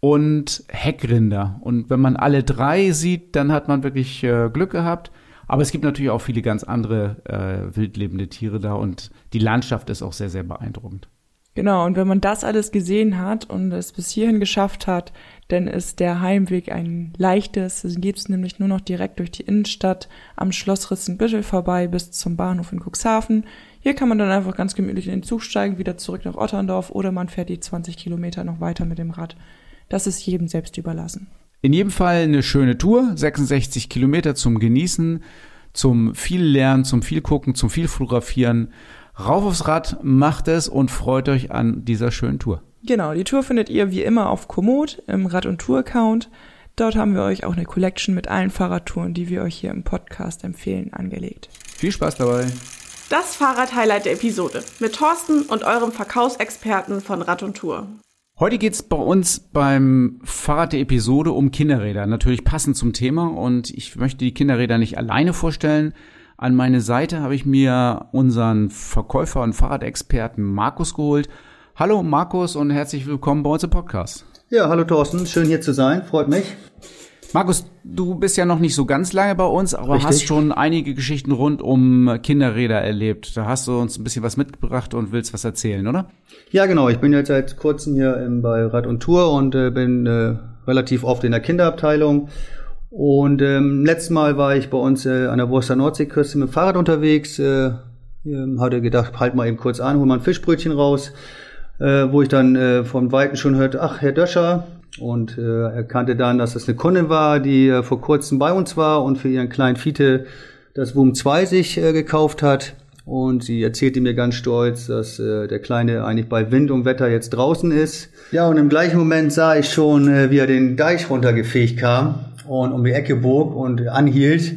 und Heckrinder. Und wenn man alle drei sieht, dann hat man wirklich äh, Glück gehabt. Aber es gibt natürlich auch viele ganz andere äh, wildlebende Tiere da und die Landschaft ist auch sehr, sehr beeindruckend. Genau, und wenn man das alles gesehen hat und es bis hierhin geschafft hat, dann ist der Heimweg ein leichtes. Es geht nämlich nur noch direkt durch die Innenstadt am Schloss Ritzenbüttel vorbei bis zum Bahnhof in Cuxhaven. Hier kann man dann einfach ganz gemütlich in den Zug steigen, wieder zurück nach Otterndorf oder man fährt die 20 Kilometer noch weiter mit dem Rad. Das ist jedem selbst überlassen. In jedem Fall eine schöne Tour, 66 Kilometer zum Genießen, zum viel Lernen, zum viel Gucken, zum viel Fotografieren. Rauf aufs Rad, macht es und freut euch an dieser schönen Tour. Genau, die Tour findet ihr wie immer auf Komoot im Rad- und Tour-Account. Dort haben wir euch auch eine Collection mit allen Fahrradtouren, die wir euch hier im Podcast empfehlen, angelegt. Viel Spaß dabei! Das Fahrrad-Highlight der Episode mit Thorsten und eurem Verkaufsexperten von Rad und Tour. Heute geht's bei uns beim Fahrrad der Episode um Kinderräder. Natürlich passend zum Thema und ich möchte die Kinderräder nicht alleine vorstellen. An meine Seite habe ich mir unseren Verkäufer und Fahrradexperten Markus geholt. Hallo Markus und herzlich willkommen bei uns im Podcast. Ja, hallo Thorsten, schön hier zu sein, freut mich. Markus, du bist ja noch nicht so ganz lange bei uns, aber Richtig. hast schon einige Geschichten rund um Kinderräder erlebt. Da hast du uns ein bisschen was mitgebracht und willst was erzählen, oder? Ja, genau. Ich bin jetzt seit kurzem hier bei Rad und Tour und äh, bin äh, relativ oft in der Kinderabteilung. Und ähm, letztes Mal war ich bei uns äh, an der Wurster Nordseeküste mit dem Fahrrad unterwegs. Äh, ähm, hatte gedacht, halt mal eben kurz an, hol mal ein Fischbrötchen raus. Äh, wo ich dann äh, vom Weiten schon hörte, ach, Herr Döscher, und äh, erkannte dann, dass das eine Kundin war, die äh, vor kurzem bei uns war und für ihren kleinen Fiete das Boom 2 sich äh, gekauft hat. Und sie erzählte mir ganz stolz, dass äh, der Kleine eigentlich bei Wind und Wetter jetzt draußen ist. Ja, und im gleichen Moment sah ich schon, äh, wie er den Deich runtergefegt kam und um die Ecke bog und anhielt.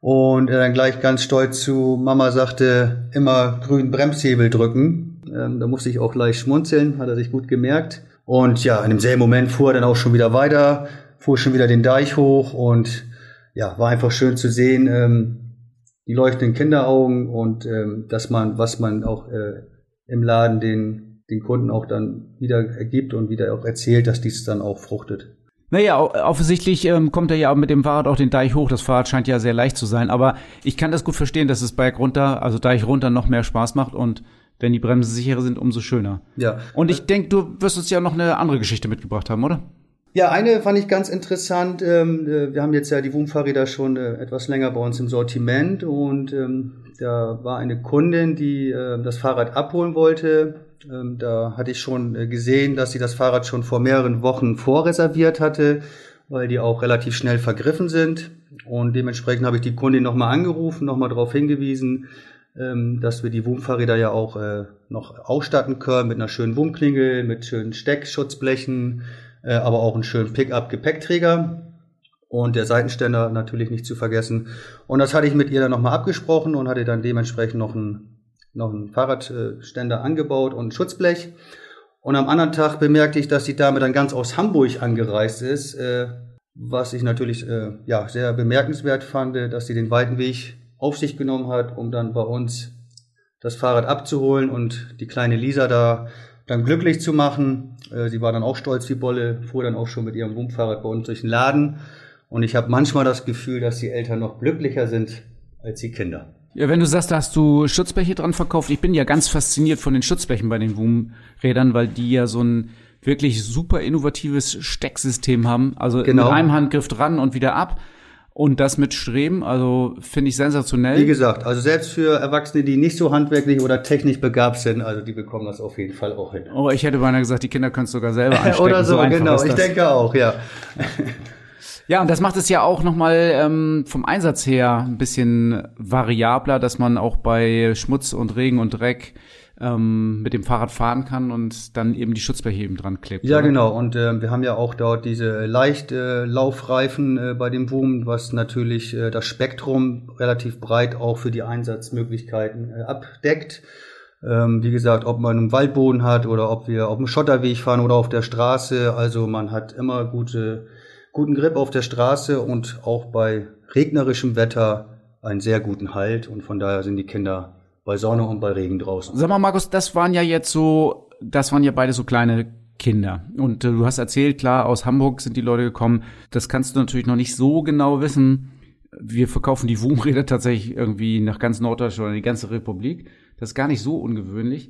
Und er dann gleich ganz stolz zu Mama sagte, immer grünen Bremshebel drücken. Ähm, da musste ich auch gleich schmunzeln, hat er sich gut gemerkt. Und ja, in demselben Moment fuhr er dann auch schon wieder weiter, fuhr schon wieder den Deich hoch und ja, war einfach schön zu sehen, ähm, die leuchtenden Kinderaugen und ähm, dass man, was man auch äh, im Laden den, den Kunden auch dann wieder ergibt und wieder auch erzählt, dass dies dann auch fruchtet. Naja, offensichtlich ähm, kommt er ja mit dem Fahrrad auch den Deich hoch. Das Fahrrad scheint ja sehr leicht zu sein, aber ich kann das gut verstehen, dass es Berg runter, also Deich runter noch mehr Spaß macht und wenn die Bremsen sicherer sind, umso schöner. Ja. Und ich denke, du wirst uns ja noch eine andere Geschichte mitgebracht haben, oder? Ja, eine fand ich ganz interessant. Ähm, äh, wir haben jetzt ja die WUM-Fahrräder schon äh, etwas länger bei uns im Sortiment und ähm, da war eine Kundin, die äh, das Fahrrad abholen wollte. Ähm, da hatte ich schon gesehen, dass sie das Fahrrad schon vor mehreren Wochen vorreserviert hatte, weil die auch relativ schnell vergriffen sind. Und dementsprechend habe ich die Kundin nochmal angerufen, nochmal darauf hingewiesen, ähm, dass wir die WUM-Fahrräder ja auch äh, noch ausstatten können mit einer schönen WUM-Klingel, mit schönen Steckschutzblechen, äh, aber auch einen schönen Pickup-Gepäckträger und der Seitenständer natürlich nicht zu vergessen. Und das hatte ich mit ihr dann nochmal abgesprochen und hatte dann dementsprechend noch einen, noch einen Fahrradständer angebaut und ein Schutzblech. Und am anderen Tag bemerkte ich, dass die Dame dann ganz aus Hamburg angereist ist, äh, was ich natürlich äh, ja, sehr bemerkenswert fand, dass sie den weiten Weg auf sich genommen hat, um dann bei uns das Fahrrad abzuholen und die kleine Lisa da dann glücklich zu machen. Äh, sie war dann auch stolz wie Bolle, fuhr dann auch schon mit ihrem Wumfahrrad bei uns durch den Laden. Und ich habe manchmal das Gefühl, dass die Eltern noch glücklicher sind als die Kinder. Ja, wenn du sagst, da hast du Schutzbleche dran verkauft. Ich bin ja ganz fasziniert von den Schutzblechen bei den Wum-Rädern, weil die ja so ein wirklich super innovatives Stecksystem haben. Also genau. mit einem Handgriff dran und wieder ab. Und das mit Streben, also finde ich sensationell. Wie gesagt, also selbst für Erwachsene, die nicht so handwerklich oder technisch begabt sind, also die bekommen das auf jeden Fall auch hin. Oh, ich hätte beinahe gesagt, die Kinder können es sogar selber (laughs) einstecken. oder so, so genau. Ich denke auch, ja. (laughs) Ja, und das macht es ja auch nochmal ähm, vom Einsatz her ein bisschen variabler, dass man auch bei Schmutz und Regen und Dreck ähm, mit dem Fahrrad fahren kann und dann eben die Schutzbleche eben dran klebt. Ja, oder? genau. Und äh, wir haben ja auch dort diese Leichtlaufreifen äh, äh, bei dem Boom, was natürlich äh, das Spektrum relativ breit auch für die Einsatzmöglichkeiten äh, abdeckt. Ähm, wie gesagt, ob man einen Waldboden hat oder ob wir auf dem Schotterweg fahren oder auf der Straße. Also man hat immer gute, guten Grip auf der Straße und auch bei regnerischem Wetter einen sehr guten Halt. Und von daher sind die Kinder bei Sonne und bei Regen draußen. Sag mal, Markus, das waren ja jetzt so, das waren ja beide so kleine Kinder. Und äh, du hast erzählt, klar, aus Hamburg sind die Leute gekommen. Das kannst du natürlich noch nicht so genau wissen. Wir verkaufen die WUM-Räder tatsächlich irgendwie nach ganz Norddeutschland oder die ganze Republik. Das ist gar nicht so ungewöhnlich.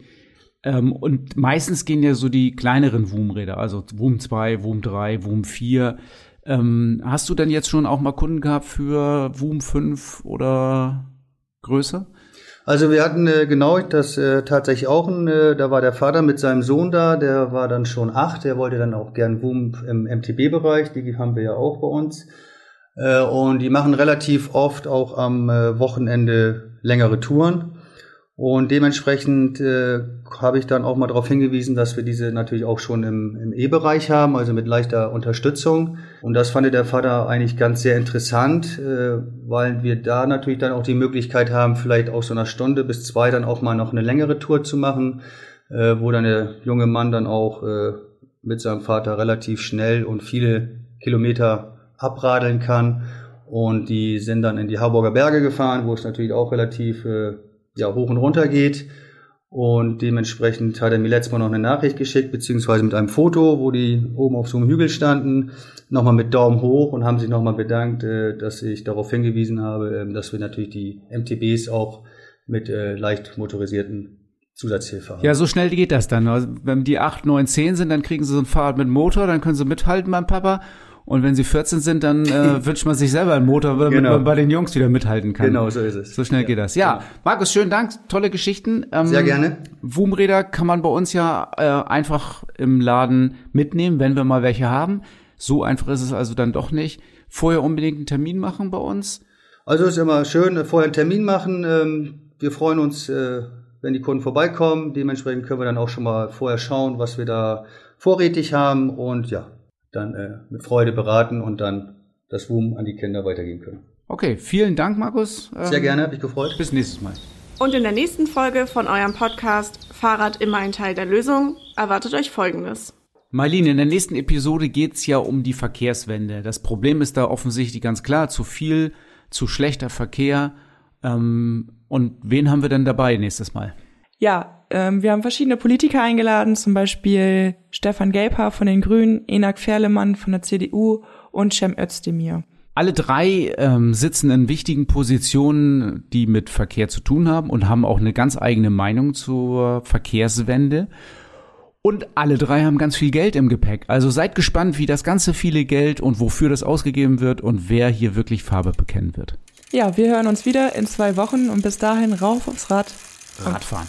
Ähm, und meistens gehen ja so die kleineren WUM-Räder, also WUM 2, WUM 3, WUM 4. Ähm, hast du denn jetzt schon auch mal Kunden gehabt für WUM 5 oder größer? Also wir hatten äh, genau das äh, tatsächlich auch, ein, äh, da war der Vater mit seinem Sohn da, der war dann schon acht, der wollte dann auch gern Boom im MTB-Bereich, die haben wir ja auch bei uns. Äh, und die machen relativ oft auch am äh, Wochenende längere Touren. Und dementsprechend äh, habe ich dann auch mal darauf hingewiesen, dass wir diese natürlich auch schon im, im E-Bereich haben, also mit leichter Unterstützung. Und das fand der Vater eigentlich ganz sehr interessant, äh, weil wir da natürlich dann auch die Möglichkeit haben, vielleicht auch so einer Stunde bis zwei dann auch mal noch eine längere Tour zu machen, äh, wo dann der junge Mann dann auch äh, mit seinem Vater relativ schnell und viele Kilometer abradeln kann. Und die sind dann in die Harburger Berge gefahren, wo es natürlich auch relativ äh, ja, hoch und runter geht. Und dementsprechend hat er mir letztes Mal noch eine Nachricht geschickt, beziehungsweise mit einem Foto, wo die oben auf so einem Hügel standen, nochmal mit Daumen hoch und haben sich nochmal bedankt, äh, dass ich darauf hingewiesen habe, äh, dass wir natürlich die MTBs auch mit äh, leicht motorisierten Zusatzhilfe haben. Ja, so schnell geht das dann. Also, wenn die 8, 9, 10 sind, dann kriegen sie so ein Fahrrad mit Motor, dann können sie mithalten beim Papa. Und wenn sie 14 sind, dann äh, (laughs) wünscht man sich selber einen Motor, damit genau. man bei den Jungs wieder mithalten kann. Genau, so ist es. So schnell ja. geht das. Ja, genau. Markus, schönen Dank, tolle Geschichten. Ähm, Sehr gerne. Woomräder kann man bei uns ja äh, einfach im Laden mitnehmen, wenn wir mal welche haben. So einfach ist es also dann doch nicht. Vorher unbedingt einen Termin machen bei uns. Also ist immer schön, vorher einen Termin machen. Ähm, wir freuen uns, äh, wenn die Kunden vorbeikommen. Dementsprechend können wir dann auch schon mal vorher schauen, was wir da vorrätig haben. Und ja, dann äh, mit Freude beraten und dann das WUM an die Kinder weitergeben können. Okay, vielen Dank, Markus. Ähm, Sehr gerne, habe ich gefreut. Bis nächstes Mal. Und in der nächsten Folge von eurem Podcast Fahrrad immer ein Teil der Lösung erwartet euch Folgendes. Marlene, in der nächsten Episode geht's ja um die Verkehrswende. Das Problem ist da offensichtlich ganz klar, zu viel, zu schlechter Verkehr. Ähm, und wen haben wir denn dabei nächstes Mal? Ja, ähm, wir haben verschiedene Politiker eingeladen, zum Beispiel Stefan Gelper von den Grünen, Enak Ferlemann von der CDU und Cem Özdemir. Alle drei ähm, sitzen in wichtigen Positionen, die mit Verkehr zu tun haben und haben auch eine ganz eigene Meinung zur Verkehrswende. Und alle drei haben ganz viel Geld im Gepäck. Also seid gespannt, wie das ganze viele Geld und wofür das ausgegeben wird und wer hier wirklich Farbe bekennen wird. Ja, wir hören uns wieder in zwei Wochen und bis dahin rauf aufs Rad. Radfahren.